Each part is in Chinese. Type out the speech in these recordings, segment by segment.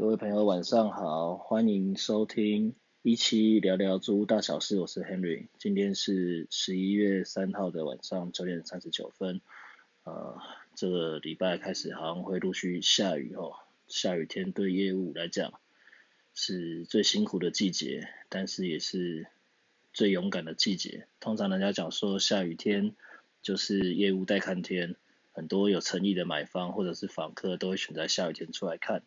各位朋友晚上好，欢迎收听一期聊聊租屋大小事，我是 Henry，今天是十一月三号的晚上九点三十九分，呃，这个礼拜开始好像会陆续下雨哦，下雨天对业务来讲是最辛苦的季节，但是也是最勇敢的季节。通常人家讲说下雨天就是业务待看天，很多有诚意的买方或者是访客都会选择下雨天出来看。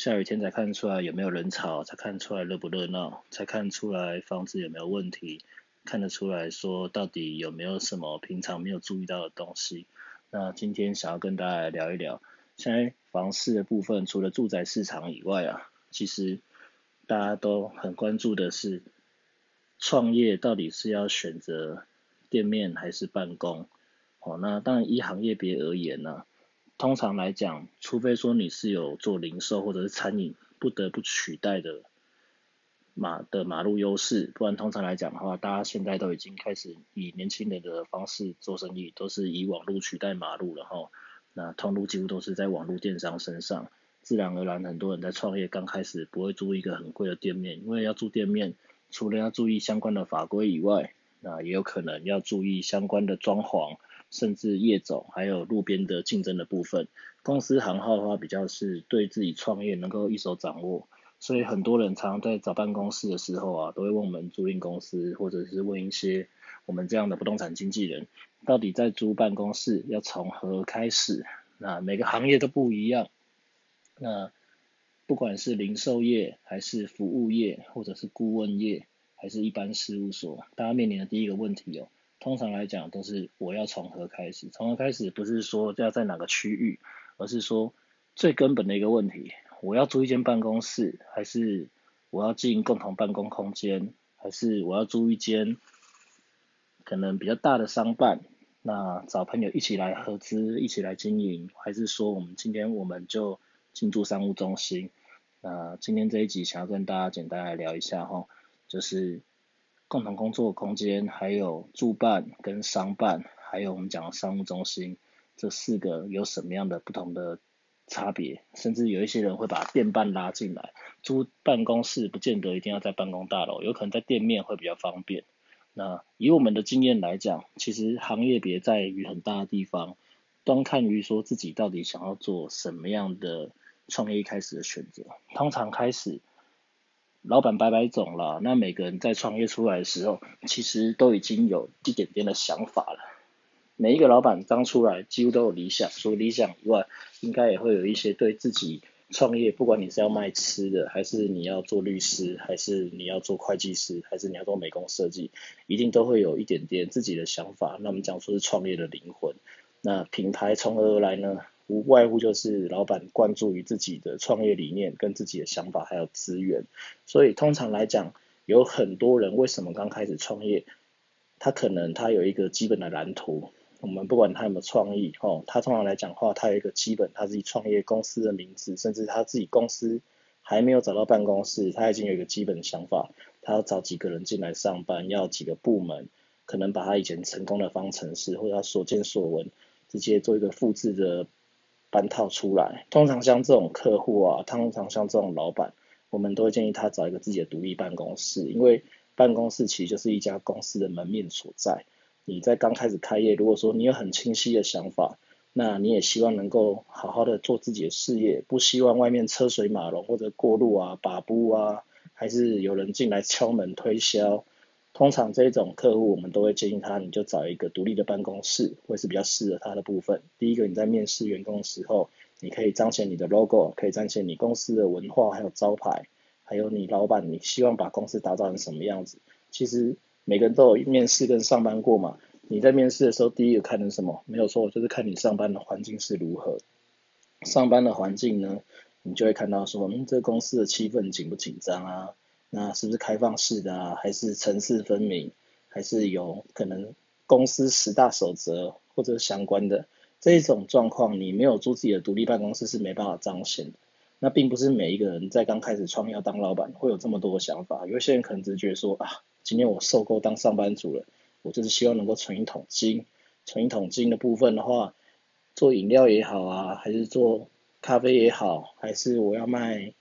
下雨天才看出来有没有人潮，才看出来热不热闹，才看出来房子有没有问题，看得出来说到底有没有什么平常没有注意到的东西。那今天想要跟大家聊一聊，现在房市的部分，除了住宅市场以外啊，其实大家都很关注的是创业到底是要选择店面还是办公。哦，那当然一行业别而言呢。通常来讲，除非说你是有做零售或者是餐饮不得不取代的马的马路优势，不然通常来讲的话，大家现在都已经开始以年轻人的方式做生意，都是以网络取代马路了哈。那通路几乎都是在网络电商身上，自然而然很多人在创业刚开始不会租一个很贵的店面，因为要租店面，除了要注意相关的法规以外，那也有可能要注意相关的装潢。甚至业种，还有路边的竞争的部分，公司行号的话比较是对自己创业能够一手掌握，所以很多人常常在找办公室的时候啊，都会问我们租赁公司，或者是问一些我们这样的不动产经纪人，到底在租办公室要从何开始？那每个行业都不一样，那不管是零售业，还是服务业，或者是顾问业，还是一般事务所，大家面临的第一个问题哦。通常来讲都是我要从何开始？从何开始不是说要在哪个区域，而是说最根本的一个问题，我要租一间办公室，还是我要进共同办公空间，还是我要租一间可能比较大的商办？那找朋友一起来合资，一起来经营，还是说我们今天我们就进驻商务中心？那今天这一集想要跟大家简单来聊一下哈，就是。共同工作空间，还有住办跟商办，还有我们讲的商务中心，这四个有什么样的不同的差别？甚至有一些人会把店办拉进来，租办公室不见得一定要在办公大楼，有可能在店面会比较方便。那以我们的经验来讲，其实行业别在于很大的地方，端看于说自己到底想要做什么样的创业开始的选择。通常开始。老板白白种了，那每个人在创业出来的时候，其实都已经有一点点的想法了。每一个老板刚出来，几乎都有理想，除了理想以外，应该也会有一些对自己创业，不管你是要卖吃的，还是你要做律师，还是你要做会计师，还是你要做美工设计，一定都会有一点点自己的想法。那我们讲说是创业的灵魂。那品牌从何而来呢？无外乎就是老板关注于自己的创业理念、跟自己的想法还有资源，所以通常来讲，有很多人为什么刚开始创业，他可能他有一个基本的蓝图，我们不管他有没有创意，哦，他通常来讲话，他有一个基本他自己创业公司的名字，甚至他自己公司还没有找到办公室，他已经有一个基本的想法，他要找几个人进来上班，要几个部门，可能把他以前成功的方程式或者他所见所闻，直接做一个复制的。搬套出来，通常像这种客户啊，通常像这种老板，我们都会建议他找一个自己的独立办公室，因为办公室其实就是一家公司的门面所在。你在刚开始开业，如果说你有很清晰的想法，那你也希望能够好好的做自己的事业，不希望外面车水马龙或者过路啊、把布啊，还是有人进来敲门推销。通常这种客户，我们都会建议他，你就找一个独立的办公室，会是比较适合他的部分。第一个，你在面试员工的时候，你可以彰显你的 logo，可以彰显你公司的文化，还有招牌，还有你老板，你希望把公司打造成什么样子。其实每个人都有面试跟上班过嘛。你在面试的时候，第一个看的什么？没有错，就是看你上班的环境是如何。上班的环境呢，你就会看到说，嗯，这公司的气氛紧不紧张啊？那是不是开放式的啊？还是层次分明？还是有可能公司十大守则或者相关的这一种状况？你没有租自己的独立办公室是没办法彰显的。那并不是每一个人在刚开始创业当老板会有这么多的想法。有些人可能只是觉说啊，今天我受够当上班族了，我就是希望能够存一桶金。存一桶金的部分的话，做饮料也好啊，还是做咖啡也好，还是我要卖。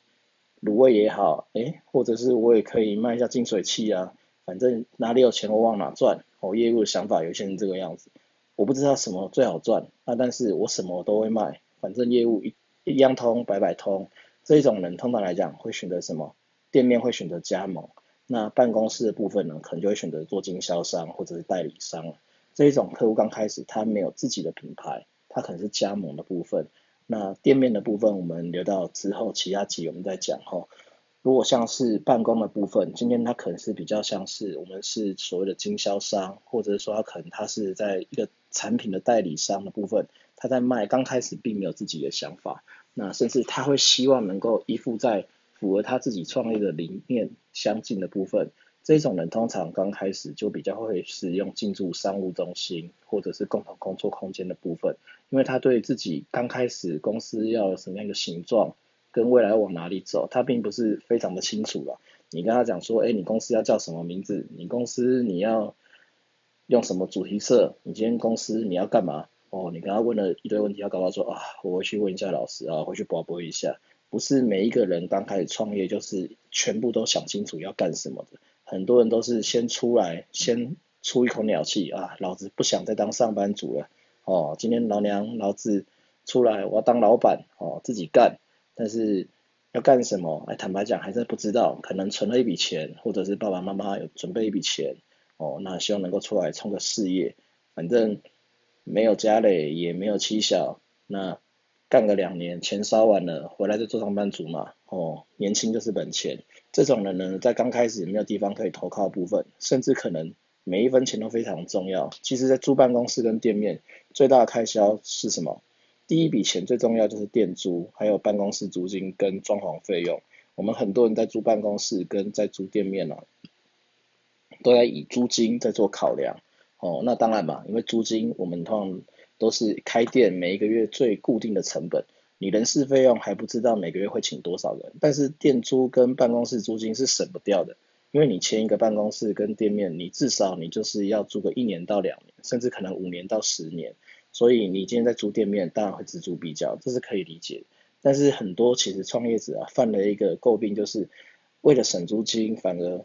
卤味也好，哎，或者是我也可以卖一下净水器啊，反正哪里有钱我往哪赚。哦，业务的想法有些人这个样子，我不知道什么最好赚，那但是我什么都会卖，反正业务一一样通，百百通。这一种人通常来讲会选择什么？店面会选择加盟，那办公室的部分呢，可能就会选择做经销商或者是代理商。这一种客户刚开始他没有自己的品牌，他可能是加盟的部分。那店面的部分，我们留到之后其他集我们再讲哈。如果像是办公的部分，今天它可能是比较像是我们是所谓的经销商，或者是说他可能他是在一个产品的代理商的部分，他在卖，刚开始并没有自己的想法，那甚至他会希望能够依附在符合他自己创业的理念相近的部分。这种人通常刚开始就比较会使用进驻商务中心或者是共同工作空间的部分，因为他对自己刚开始公司要什么样的形状，跟未来往哪里走，他并不是非常的清楚了。你跟他讲说，哎，你公司要叫什么名字？你公司你要用什么主题色？你今天公司你要干嘛？哦，你跟他问了一堆问题，他搞到说啊，我回去问一下老师啊，回去播播一下。不是每一个人刚开始创业就是全部都想清楚要干什么的。很多人都是先出来，先出一口鸟气啊，老子不想再当上班族了，哦，今天老娘老子出来，我要当老板，哦，自己干，但是要干什么？哎，坦白讲还是不知道，可能存了一笔钱，或者是爸爸妈妈有准备一笔钱，哦，那希望能够出来冲个事业，反正没有家累，也没有妻小，那干个两年，钱烧完了，回来就做上班族嘛，哦，年轻就是本钱。这种人呢，在刚开始没有地方可以投靠部分，甚至可能每一分钱都非常重要。其实，在租办公室跟店面，最大的开销是什么？第一笔钱最重要就是店租，还有办公室租金跟装潢费用。我们很多人在租办公室跟在租店面啊，都在以租金在做考量。哦，那当然嘛，因为租金我们通常都是开店每一个月最固定的成本。你人事费用还不知道每个月会请多少人，但是店租跟办公室租金是省不掉的，因为你签一个办公室跟店面，你至少你就是要租个一年到两年，甚至可能五年到十年，所以你今天在租店面，当然会锱铢必较，这是可以理解。但是很多其实创业者啊，犯了一个诟病，就是为了省租金，反而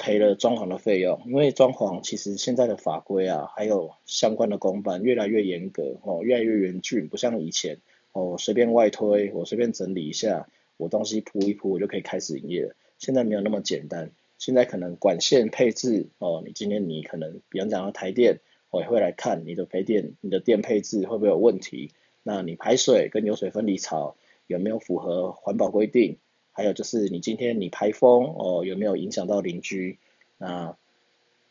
赔了装潢的费用，因为装潢其实现在的法规啊，还有相关的公办越来越严格哦，越来越严峻，不像以前。哦，随便外推，我随便整理一下，我东西铺一铺，我就可以开始营业了。现在没有那么简单，现在可能管线配置，哦，你今天你可能，比方讲到台电，我也会来看你的配电，你的电配置会不会有问题？那你排水跟流水分离槽有没有符合环保规定？还有就是你今天你排风，哦，有没有影响到邻居？那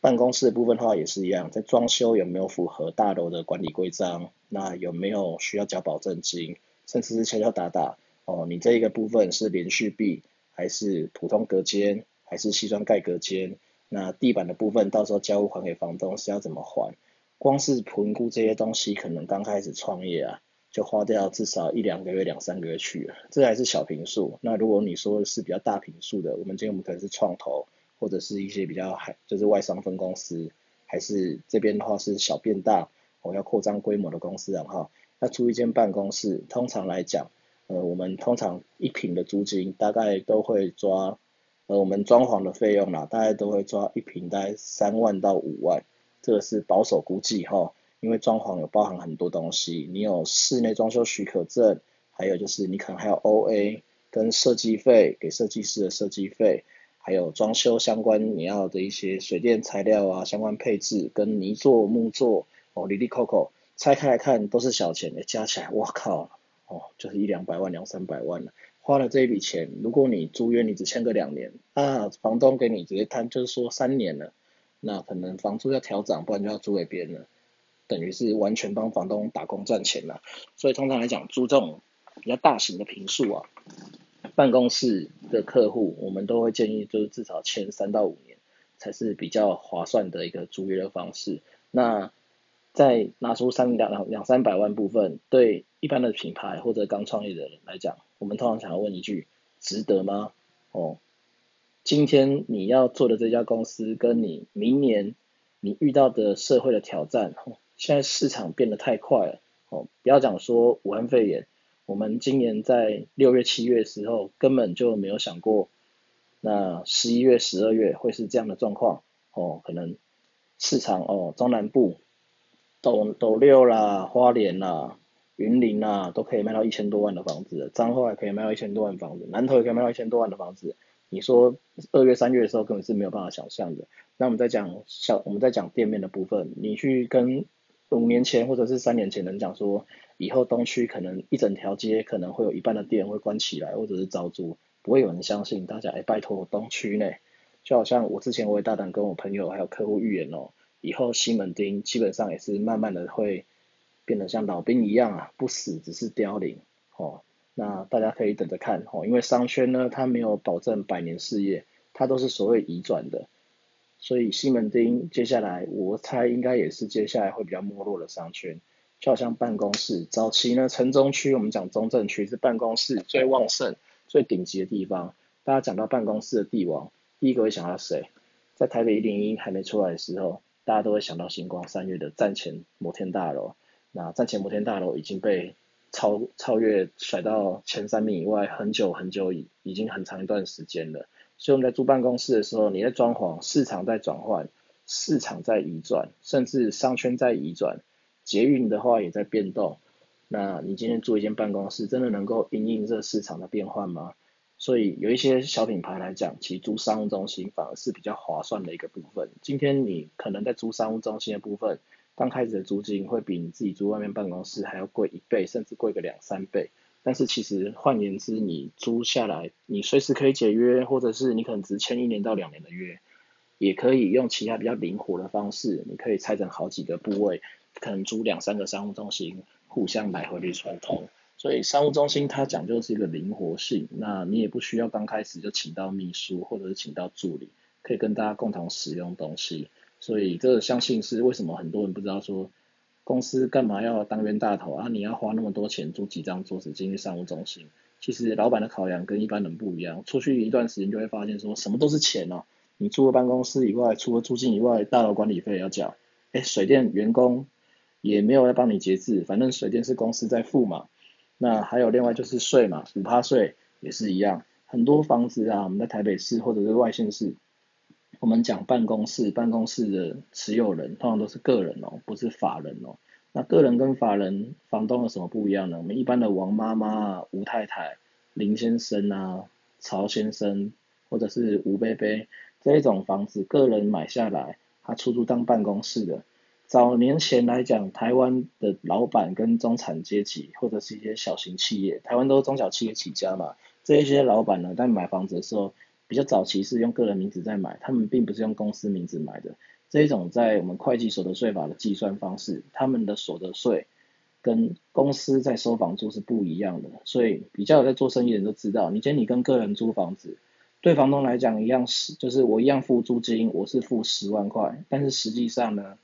办公室的部分的话也是一样，在装修有没有符合大楼的管理规章？那有没有需要交保证金？甚至是敲敲打打哦，你这一个部分是连续壁还是普通隔间，还是西装盖隔间？那地板的部分到时候交屋还给房东是要怎么还？光是评估这些东西，可能刚开始创业啊，就花掉至少一两个月、两三个月去了。这还是小平数。那如果你说是比较大平数的，我们今天我们可能是创投。或者是一些比较还就是外商分公司，还是这边的话是小变大，我要扩张规模的公司，然后那租一间办公室，通常来讲，呃，我们通常一平的租金大概都会抓，呃，我们装潢的费用啦，大概都会抓一平大概三万到五万，这个是保守估计哈，因为装潢有包含很多东西，你有室内装修许可证，还有就是你可能还有 O A 跟设计费，给设计师的设计费。还有装修相关你要的一些水电材料啊，相关配置跟泥做木做哦，里里扣扣拆开来看都是小钱，加起来我靠哦，就是一两百万两三百万了。花了这一笔钱，如果你租约你只签个两年啊，房东给你直接摊就是说三年了，那可能房租要调涨，不然就要租给别人了，等于是完全帮房东打工赚钱了。所以通常来讲，租这种比较大型的平数啊。办公室的客户，我们都会建议就是至少签三到五年，才是比较划算的一个租约的方式。那再拿出三两两两三百万部分，对一般的品牌或者刚创业的人来讲，我们通常想要问一句：值得吗？哦，今天你要做的这家公司，跟你明年你遇到的社会的挑战，现在市场变得太快了。哦，不要讲说武汉肺炎。我们今年在六月、七月的时候根本就没有想过，那十一月、十二月会是这样的状况哦，可能市场哦，中南部斗斗六啦、花莲啦、云林啦，都可以卖到一千多万的房子，彰化也可以卖到一千多万房子，南投也可以卖到一千多万的房子。你说二月、三月的时候根本是没有办法想象的。那我们在讲小，我们在讲店面的部分，你去跟五年前或者是三年前能讲说，以后东区可能一整条街可能会有一半的店会关起来，或者是招租，不会有人相信。大家哎，拜托东区呢，就好像我之前我也大胆跟我朋友还有客户预言哦，以后西门町基本上也是慢慢的会变得像老兵一样啊，不死只是凋零哦。那大家可以等着看哦，因为商圈呢，它没有保证百年事业，它都是所谓移转的。所以西门町接下来，我猜应该也是接下来会比较没落的商圈，就好像办公室，早期呢，城中区我们讲中正区是办公室最旺盛、最顶级的地方。大家讲到办公室的帝王，第一个会想到谁？在台北一零一还没出来的时候，大家都会想到星光三月的站前摩天大楼。那站前摩天大楼已经被超超越，甩到前三名以外，很久很久已已经很长一段时间了。所以我们在租办公室的时候，你在装潢，市场在转换，市场在移转，甚至商圈在移转，捷运的话也在变动。那你今天租一间办公室，真的能够应应这市场的变换吗？所以有一些小品牌来讲，其实租商务中心反而是比较划算的一个部分。今天你可能在租商务中心的部分，刚开始的租金会比你自己租外面办公室还要贵一倍，甚至贵个两三倍。但是其实换言之，你租下来，你随时可以解约，或者是你可能只签一年到两年的约，也可以用其他比较灵活的方式，你可以拆成好几个部位，可能租两三个商务中心，互相来回的串通。所以商务中心它讲究是一个灵活性，那你也不需要刚开始就请到秘书或者是请到助理，可以跟大家共同使用东西。所以这个相信是为什么很多人不知道说。公司干嘛要当冤大头啊？你要花那么多钱租几张桌子进去商务中心？其实老板的考量跟一般人不一样。出去一段时间就会发现，说什么都是钱哦。你租了办公室以外，除了租金以外，大楼管理费要缴。哎，水电员工也没有要帮你节制，反正水电是公司在付嘛。那还有另外就是税嘛，五趴税也是一样。很多房子啊，我们在台北市或者是外县市。我们讲办公室，办公室的持有人通常都是个人哦，不是法人哦。那个人跟法人房东有什么不一样呢？我们一般的王妈妈、吴太太、林先生啊、曹先生，或者是吴伯伯这一种房子，个人买下来，他出租当办公室的。早年前来讲，台湾的老板跟中产阶级，或者是一些小型企业，台湾都是中小企业起家嘛，这一些老板呢，在买房子的时候。比较早期是用个人名字在买，他们并不是用公司名字买的。这一种在我们会计所得税法的计算方式，他们的所得税跟公司在收房租是不一样的。所以比较有在做生意的人都知道，你今天你跟个人租房子，对房东来讲一样是，就是我一样付租金，我是付十万块，但是实际上呢，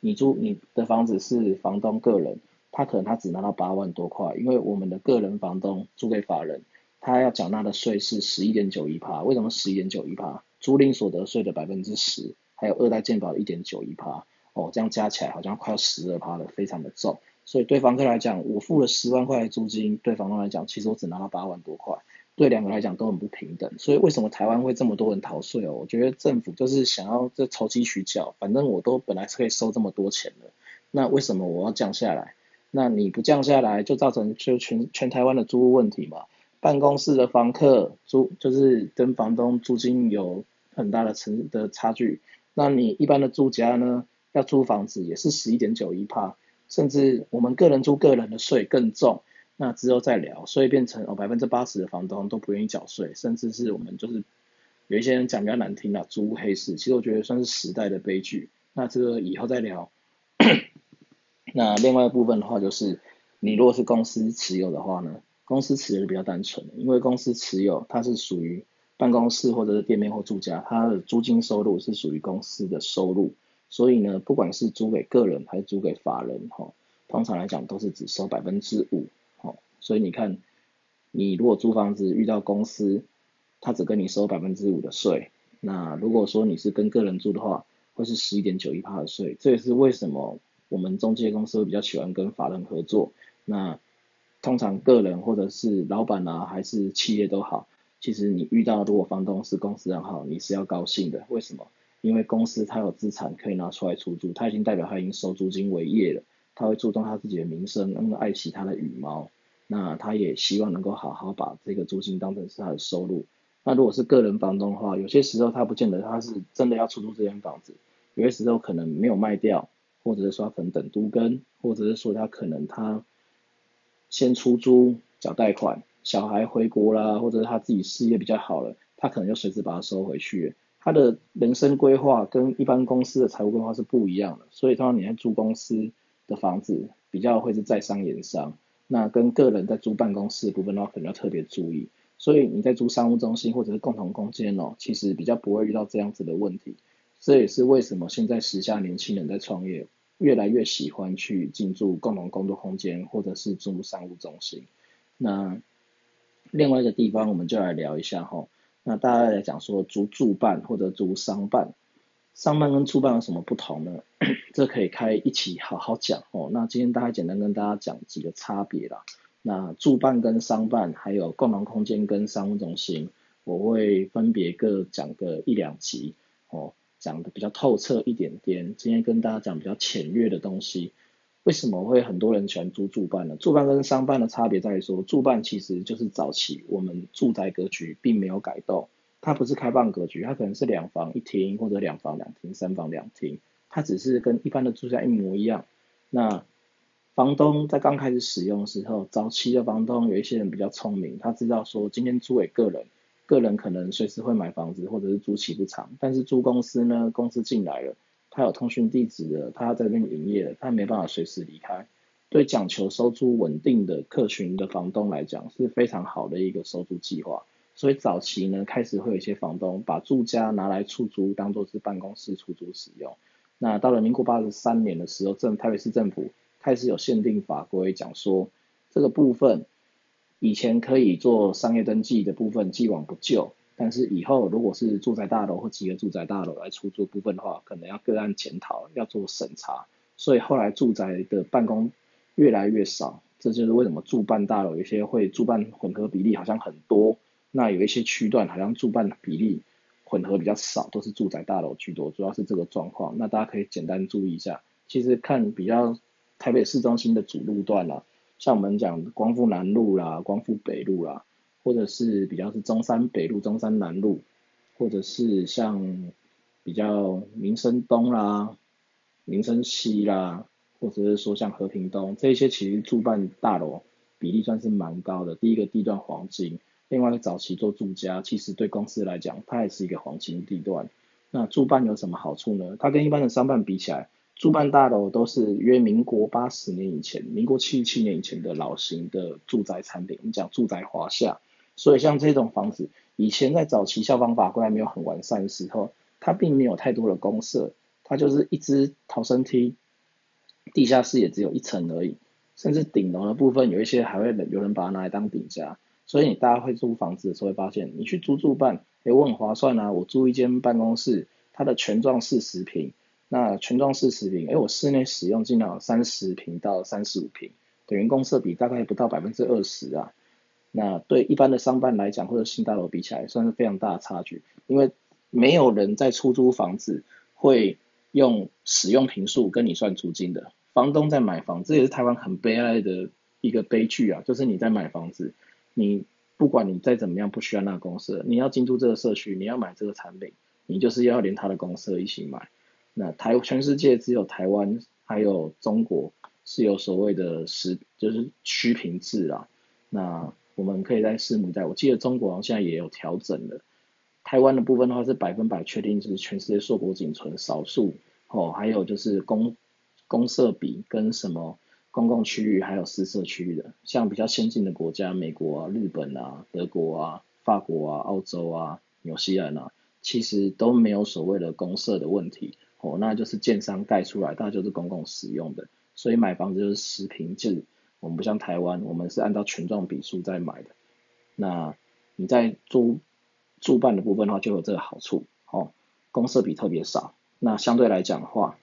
你租你的房子是房东个人，他可能他只拿到八万多块，因为我们的个人房东租给法人。他要缴纳的税是十一点九一趴，为什么十一点九一趴？租赁所得税的百分之十，还有二代健保的一点九一趴，哦，这样加起来好像快要十二趴了，非常的重。所以对房客来讲，我付了十万块的租金，对房东来讲，其实我只拿到八万多块，对两个来讲都很不平等。所以为什么台湾会这么多人逃税哦？我觉得政府就是想要这投机取巧，反正我都本来是可以收这么多钱的，那为什么我要降下来？那你不降下来，就造成就全全台湾的租屋问题嘛？办公室的房客租就是跟房东租金有很大的成的差距，那你一般的住家呢，要租房子也是十一点九一帕，甚至我们个人租个人的税更重，那之后再聊，所以变成哦百分之八十的房东都不愿意缴税，甚至是我们就是有一些人讲比较难听的租黑市，其实我觉得算是时代的悲剧，那这个以后再聊。那另外一部分的话就是，你如果是公司持有的话呢？公司持有是比较单纯的，因为公司持有它是属于办公室或者是店面或住家，它的租金收入是属于公司的收入，所以呢，不管是租给个人还是租给法人，哈，通常来讲都是只收百分之五，哈，所以你看，你如果租房子遇到公司，他只跟你收百分之五的税，那如果说你是跟个人住的话，会是十一点九一趴的税，这也是为什么我们中介公司会比较喜欢跟法人合作，那。通常个人或者是老板啊，还是企业都好，其实你遇到如果房东是公司很好，你是要高兴的。为什么？因为公司它有资产可以拿出来出租，它已经代表它已经收租金为业了，它会注重它自己的名声，那么爱惜它的羽毛。那他也希望能够好好把这个租金当成是他的收入。那如果是个人房东的话，有些时候他不见得他是真的要出租这间房子，有些时候可能没有卖掉，或者是说可能等都跟，或者是说他可能他先出租缴贷款，小孩回国啦，或者他自己事业比较好了，他可能就随时把它收回去。他的人生规划跟一般公司的财务规划是不一样的，所以通常你在租公司的房子比较会是在商言商。那跟个人在租办公室的部分的话，可能要特别注意。所以你在租商务中心或者是共同空间哦，其实比较不会遇到这样子的问题。这也是为什么现在时下年轻人在创业，越来越喜欢去进驻共同工作空间或者是租商务中心。那另外一个地方，我们就来聊一下哈。那大家来讲说租住办或者租商办。商办跟租办有什么不同呢？这可以开一起好好讲哦。那今天大概简单跟大家讲几个差别啦。那住办跟商办，还有共同空间跟商务中心，我会分别各讲个一两集哦，讲的比较透彻一点点。今天跟大家讲比较浅略的东西。为什么会很多人喜欢租住办呢？住办跟商办的差别在于说，住办其实就是早期我们住宅格局并没有改动。它不是开放格局，它可能是两房一厅或者两房两厅、三房两厅，它只是跟一般的住宅一模一样。那房东在刚开始使用的时候，早期的房东有一些人比较聪明，他知道说今天租给个人，个人可能随时会买房子或者是租期不长，但是租公司呢，公司进来了，他有通讯地址的，他在那边营业，他没办法随时离开。对讲求收租稳定的客群的房东来讲，是非常好的一个收租计划。所以早期呢，开始会有一些房东把住家拿来出租，当做是办公室出租使用。那到了民国八十三年的时候，政台北市政府开始有限定法规，讲说这个部分以前可以做商业登记的部分既往不咎，但是以后如果是住宅大楼或集合住宅大楼来出租部分的话，可能要个案检讨，要做审查。所以后来住宅的办公越来越少，这就是为什么住办大楼有些会住办混合比例好像很多。那有一些区段好像住办比例混合比较少，都是住宅大楼居多，主要是这个状况。那大家可以简单注意一下，其实看比较台北市中心的主路段啦，像我们讲光复南路啦、光复北路啦，或者是比较是中山北路、中山南路，或者是像比较民生东啦、民生西啦，或者是说像和平东这些，其实住办大楼比例算是蛮高的。第一个地段黄金。另外一个，早期做住家，其实对公司来讲，它也是一个黄金地段。那住办有什么好处呢？它跟一般的商办比起来，住办大楼都是约民国八十年以前、民国七十七年以前的老型的住宅产品。我们讲住宅华夏，所以像这种房子，以前在早期消防法规还没有很完善的时候，它并没有太多的公设，它就是一只逃生梯，地下室也只有一层而已，甚至顶楼的部分有一些还会有人把它拿来当顶家。所以你大家会租房子的时候会发现，你去租住办，哎，我很划算啊！我租一间办公室，它的全幢四十平，那全幢四十平，哎，我室内使用尽量三十平到三十五平，等于公设比大概不到百分之二十啊。那对一般的商办来讲，或者新大楼比起来，算是非常大的差距。因为没有人在出租房子会用使用平数跟你算租金的，房东在买房，这也是台湾很悲哀的一个悲剧啊，就是你在买房子。你不管你再怎么样不需要那个公司，你要进驻这个社区，你要买这个产品，你就是要连他的公司一起买。那台全世界只有台湾还有中国是有所谓的实就是虚平制啊。那我们可以在拭目以待。我记得中国现在也有调整了。台湾的部分的话是百分百确定就是全世界硕果仅存少数哦，还有就是公公社比跟什么。公共区域还有私设区域的，像比较先进的国家，美国啊、日本啊、德国啊、法国啊、澳洲啊、纽西兰啊，其实都没有所谓的公设的问题，哦，那就是建商盖出来，它就是公共使用的，所以买房子就是实平制，我们不像台湾，我们是按照权状比数在买的。那你在租住办的部分的话，就有这个好处，哦，公设比特别少，那相对来讲的话，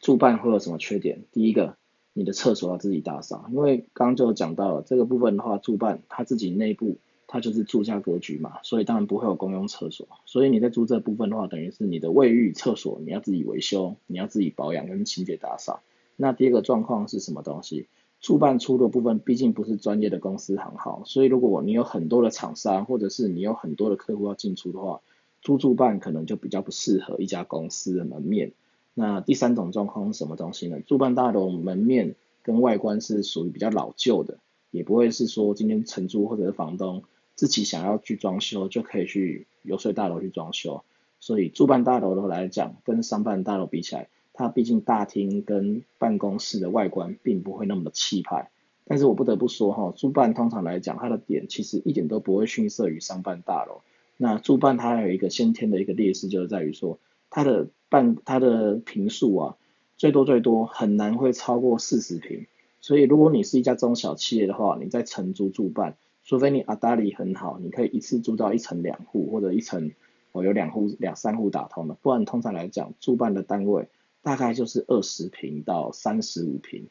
住办会有什么缺点？第一个。你的厕所要自己打扫，因为刚刚就讲到了这个部分的话，住办他自己内部它就是住家格局嘛，所以当然不会有公用厕所，所以你在租这部分的话，等于是你的卫浴、厕所你要自己维修，你要自己保养跟清洁打扫。那第二个状况是什么东西？住办出的部分毕竟不是专业的公司行号，所以如果你有很多的厂商，或者是你有很多的客户要进出的话，租住办可能就比较不适合一家公司的门面。那第三种状况是什么东西呢？住办大楼门面跟外观是属于比较老旧的，也不会是说今天承租或者是房东自己想要去装修就可以去游说大楼去装修。所以住办大楼的来讲，跟商办大楼比起来，它毕竟大厅跟办公室的外观并不会那么的气派。但是我不得不说哈，住办通常来讲，它的点其实一点都不会逊色于商办大楼。那住办它有一个先天的一个劣势，就是在于说它的。办它的平数啊，最多最多很难会超过四十平，所以如果你是一家中小企业的话，你在承租住办，除非你阿达里很好，你可以一次租到一层两户或者一层哦有两户两三户打通的，不然通常来讲住办的单位大概就是二十平到三十五平，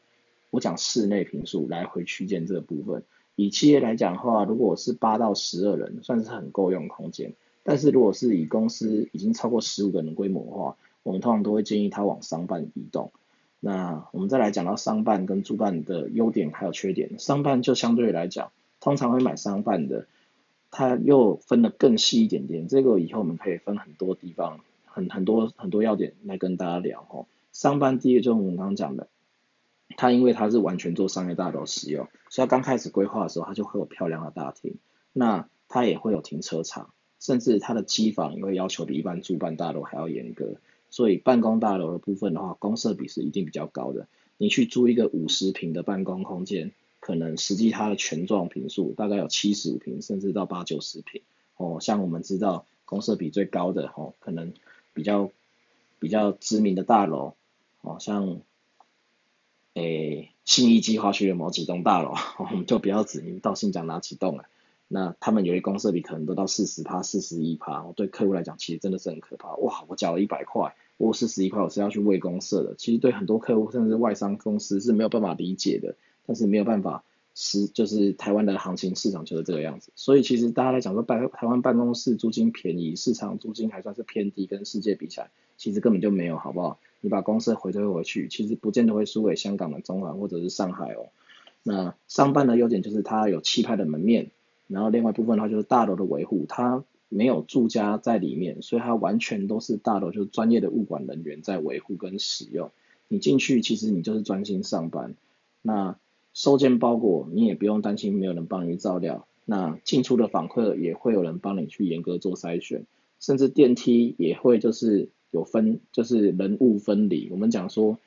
我讲室内平数来回区间这个部分，以企业来讲的话，如果是八到十二人，算是很够用空间，但是如果是以公司已经超过十五个人规模的话，我们通常都会建议他往商办移动。那我们再来讲到商办跟租办的优点还有缺点。商办就相对来讲，通常会买商办的，它又分得更细一点点。这个以后我们可以分很多地方，很很多很多要点来跟大家聊哦。商办第一个就是我们刚刚讲的，它因为它是完全做商业大楼使用，所以它刚开始规划的时候，它就会有漂亮的大厅。那它也会有停车场，甚至它的机房也会要求比一般住办大楼还要严格。所以办公大楼的部分的话，公设比是一定比较高的。你去租一个五十平的办公空间，可能实际它的全幢平数大概有七十五平，甚至到八九十平。哦，像我们知道公设比最高的哦，可能比较比较知名的大楼，哦，像诶信义计划区的某几栋大楼，我们就不要指名道姓讲哪几栋了。那他们有些公设比可能都到四十趴、四十一趴，对客户来讲其实真的是很可怕。哇，我缴了一百块，我四十一块我是要去喂公社的，其实对很多客户甚至外商公司是没有办法理解的。但是没有办法，是就是台湾的行情市场就是这个样子。所以其实大家来讲说办台湾办公室租金便宜，市场租金还算是偏低，跟世界比起来，其实根本就没有，好不好？你把公司回推回去，其实不见得会输给香港的中环或者是上海哦。那商办的优点就是它有气派的门面。然后另外一部分的话就是大楼的维护，它没有住家在里面，所以它完全都是大楼就是专业的物管人员在维护跟使用。你进去其实你就是专心上班，那收件包裹你也不用担心没有人帮你照料，那进出的访客也会有人帮你去严格做筛选，甚至电梯也会就是有分就是人物分离。我们讲说。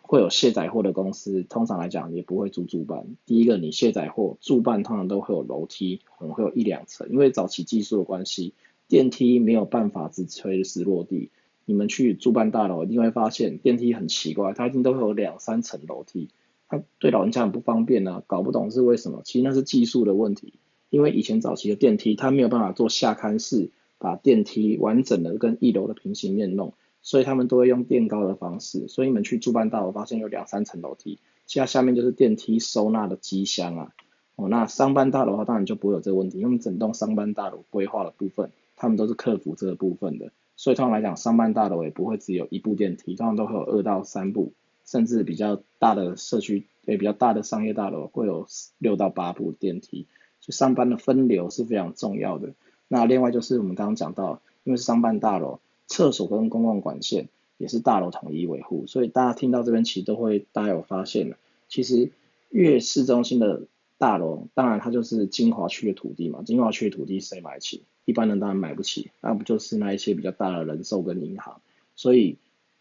会有卸载货的公司，通常来讲也不会租住办。第一个，你卸载货住办通常都会有楼梯，可能会有一两层，因为早期技术的关系，电梯没有办法直垂直落地。你们去住办大楼一定会发现电梯很奇怪，它一定都会有两三层楼梯，他对老人家很不方便呢，搞不懂是为什么。其实那是技术的问题，因为以前早期的电梯它没有办法做下龛式，把电梯完整的跟一楼的平行面弄。所以他们都会用垫高的方式，所以你们去住办大楼发现有两三层楼梯，其他下面就是电梯收纳的机箱啊。哦，那商办大楼的话，当然就不会有这个问题，因为整栋商办大楼规划的部分，他们都是克服这个部分的。所以通常来讲，商办大楼也不会只有一部电梯，通常都会有二到三部，甚至比较大的社区，诶比较大的商业大楼会有六到八部电梯。就上班的分流是非常重要的。那另外就是我们刚刚讲到，因为是商办大楼。厕所跟公共管线也是大楼统一维护，所以大家听到这边其实都会大家有发现了，其实越市中心的大楼，当然它就是精华区的土地嘛，精华区的土地谁买起？一般人当然买不起，那不就是那一些比较大的人寿跟银行？所以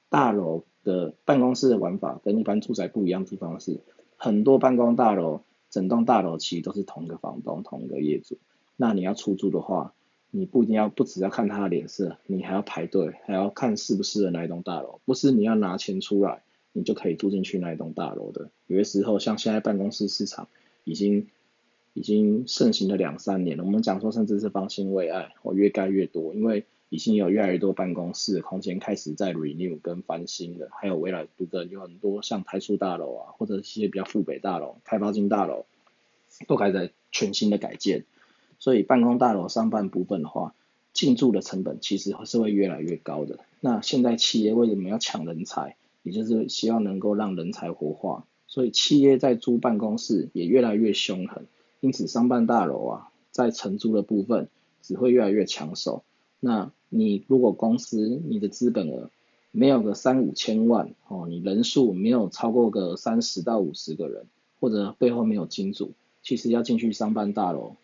大楼的办公室的玩法跟一般住宅不一样的地方是，很多办公大楼整栋大楼其实都是同一个房东、同一个业主，那你要出租的话。你不一定要不只要看他的脸色，你还要排队，还要看适不适合那一栋大楼。不是你要拿钱出来，你就可以住进去那一栋大楼的。有些时候，像现在办公室市场已经已经盛行了两三年了。我们讲说，甚至是方兴未艾，我，越盖越多。因为已经有越来越多办公室的空间开始在 renew 跟翻新了，还有未来部分有很多像台塑大楼啊，或者一些比较富北大楼、开发金大楼，都开始全新的改建。所以办公大楼上半部分的话，进驻的成本其实是会越来越高的。那现在企业为什么要抢人才？也就是希望能够让人才活化，所以企业在租办公室也越来越凶狠，因此商办大楼啊，在承租的部分只会越来越抢手。那你如果公司你的资本额没有个三五千万哦，你人数没有超过个三十到五十个人，或者背后没有金主，其实要进去商办大楼，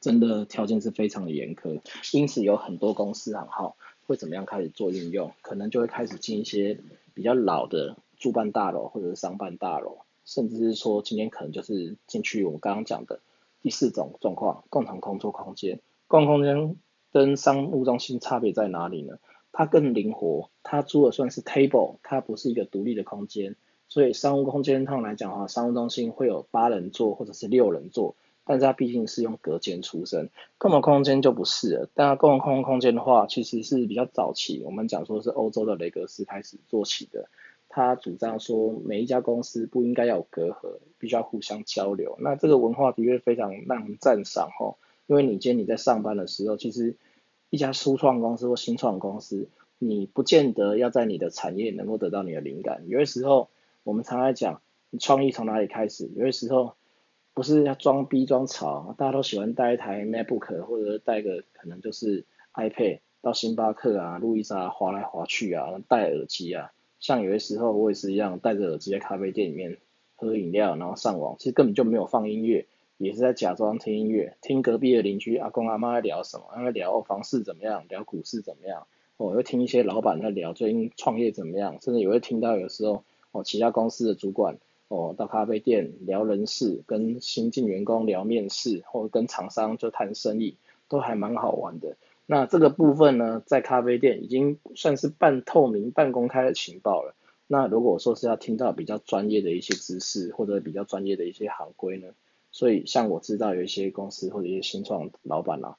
真的条件是非常的严苛。因此有很多公司行号。会怎么样开始做运用？可能就会开始进一些比较老的住办大楼或者是商办大楼，甚至是说今天可能就是进去我们刚刚讲的第四种状况，共同工作空间。共同空间跟商务中心差别在哪里呢？它更灵活，它租的算是 table，它不是一个独立的空间。所以商务空间上来讲的话，商务中心会有八人座或者是六人座。但是它毕竟是用隔间出身，共同空间就不是了。但共同空空间的话，其实是比较早期，我们讲说是欧洲的雷格斯开始做起的。他主张说，每一家公司不应该要有隔阂，必须要互相交流。那这个文化的确非常让人赞赏哦。因为你今天你在上班的时候，其实一家初创公司或新创公司，你不见得要在你的产业能够得到你的灵感。有些时候，我们常来讲，你创意从哪里开始？有些时候。不是要装逼装潮，大家都喜欢带一台 MacBook 或者带个可能就是 iPad 到星巴克啊、路易莎滑来滑去啊，戴耳机啊。像有些时候我也是一样，戴着耳机在咖啡店里面喝饮料，然后上网，其实根本就没有放音乐，也是在假装听音乐，听隔壁的邻居阿公阿妈在聊什么，在聊房市怎么样，聊股市怎么样，我会听一些老板在聊最近创业怎么样，甚至也会听到有时候哦其他公司的主管。哦，到咖啡店聊人事，跟新进员工聊面试，或者跟厂商就谈生意，都还蛮好玩的。那这个部分呢，在咖啡店已经算是半透明、半公开的情报了。那如果说是要听到比较专业的一些知识，或者比较专业的一些行规呢？所以像我知道有一些公司或者一些新创老板啊，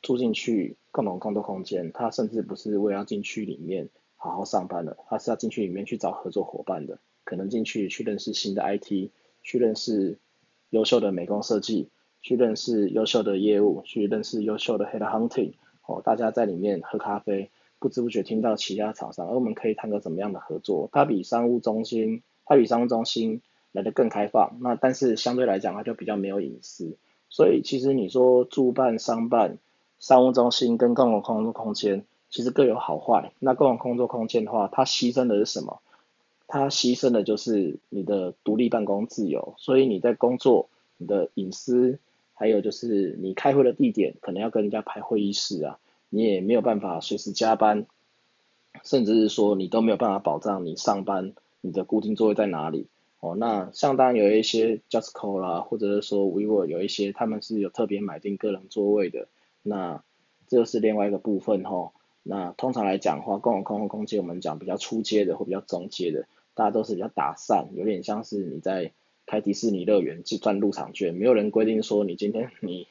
住进去共同工作空间，他甚至不是为了进去里面好好上班的，他是要进去里面去找合作伙伴的。可能进去去认识新的 IT，去认识优秀的美工设计，去认识优秀的业务，去认识优秀的 Head Hunting，哦，大家在里面喝咖啡，不知不觉听到其他厂商，而我们可以谈个怎么样的合作？它比商务中心，它比商务中心来的更开放，那但是相对来讲它就比较没有隐私，所以其实你说住办、商办、商务中心跟公共工作空间，其实各有好坏。那公共工作空间的话，它牺牲的是什么？它牺牲的就是你的独立办公自由，所以你在工作，你的隐私，还有就是你开会的地点，可能要跟人家排会议室啊，你也没有办法随时加班，甚至是说你都没有办法保障你上班你的固定座位在哪里哦。那像当有一些 JustCo 啦，或者是说 WeWork 有一些他们是有特别买定个人座位的，那这就是另外一个部分哈。那通常来讲的话，共同空间空间我们讲比较初阶的或比较中阶的。大家都是比较打散，有点像是你在开迪士尼乐园去赚入场券，没有人规定说你今天你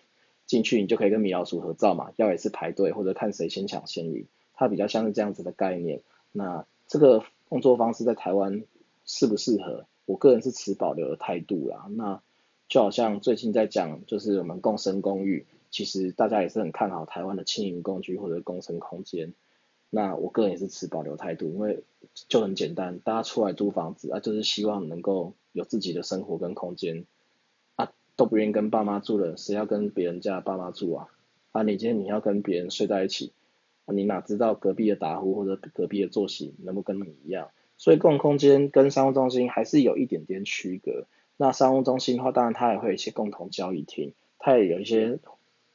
进去你就可以跟米老鼠合照嘛，要也是排队或者看谁先抢先赢，它比较像是这样子的概念。那这个工作方式在台湾适不适合？我个人是持保留的态度啦。那就好像最近在讲，就是我们共生公寓，其实大家也是很看好台湾的轻盈工具或者共生空间。那我个人也是持保留态度，因为就很简单，大家出来租房子啊，就是希望能够有自己的生活跟空间啊，都不愿意跟爸妈住了，谁要跟别人家爸妈住啊？啊，你今天你要跟别人睡在一起，你哪知道隔壁的打呼或者隔壁的作息能不跟你一样？所以共空间跟商务中心还是有一点点区隔。那商务中心的话，当然它也会有一些共同交易厅，它也有一些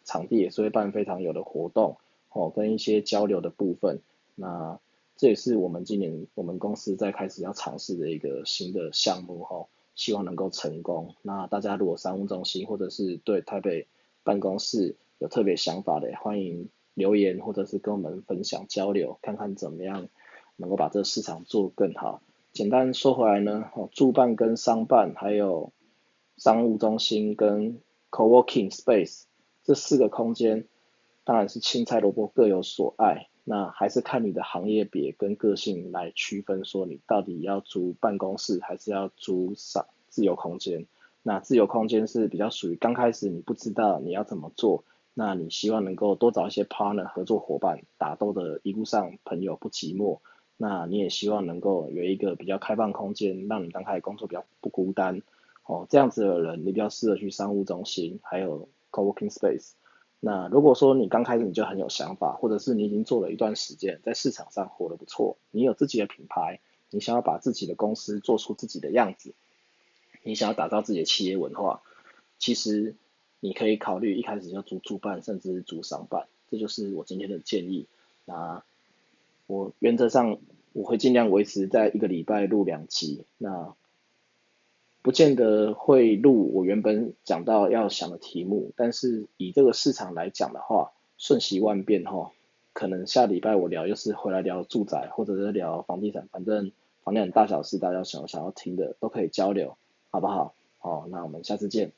场地也是会办非常有的活动。哦，跟一些交流的部分，那这也是我们今年我们公司在开始要尝试的一个新的项目哈，希望能够成功。那大家如果商务中心或者是对台北办公室有特别想法的，欢迎留言或者是跟我们分享交流，看看怎么样能够把这个市场做更好。简单说回来呢，哦，住办跟商办还有商务中心跟 co-working space 这四个空间。当然是青菜萝卜各有所爱，那还是看你的行业别跟个性来区分，说你到底要租办公室还是要租上自由空间。那自由空间是比较属于刚开始你不知道你要怎么做，那你希望能够多找一些 partner 合作伙伴，打斗的一路上朋友不寂寞。那你也希望能够有一个比较开放空间，让你刚开始工作比较不孤单。哦，这样子的人你比较适合去商务中心，还有 co-working space。那如果说你刚开始你就很有想法，或者是你已经做了一段时间，在市场上活得不错，你有自己的品牌，你想要把自己的公司做出自己的样子，你想要打造自己的企业文化，其实你可以考虑一开始就租主办，甚至租商办，这就是我今天的建议。那我原则上我会尽量维持在一个礼拜录两集，那。不见得会录我原本讲到要想的题目，但是以这个市场来讲的话，瞬息万变哈，可能下礼拜我聊又是回来聊住宅，或者是聊房地产，反正房地产大小事，大家想想要听的都可以交流，好不好？好，那我们下次见。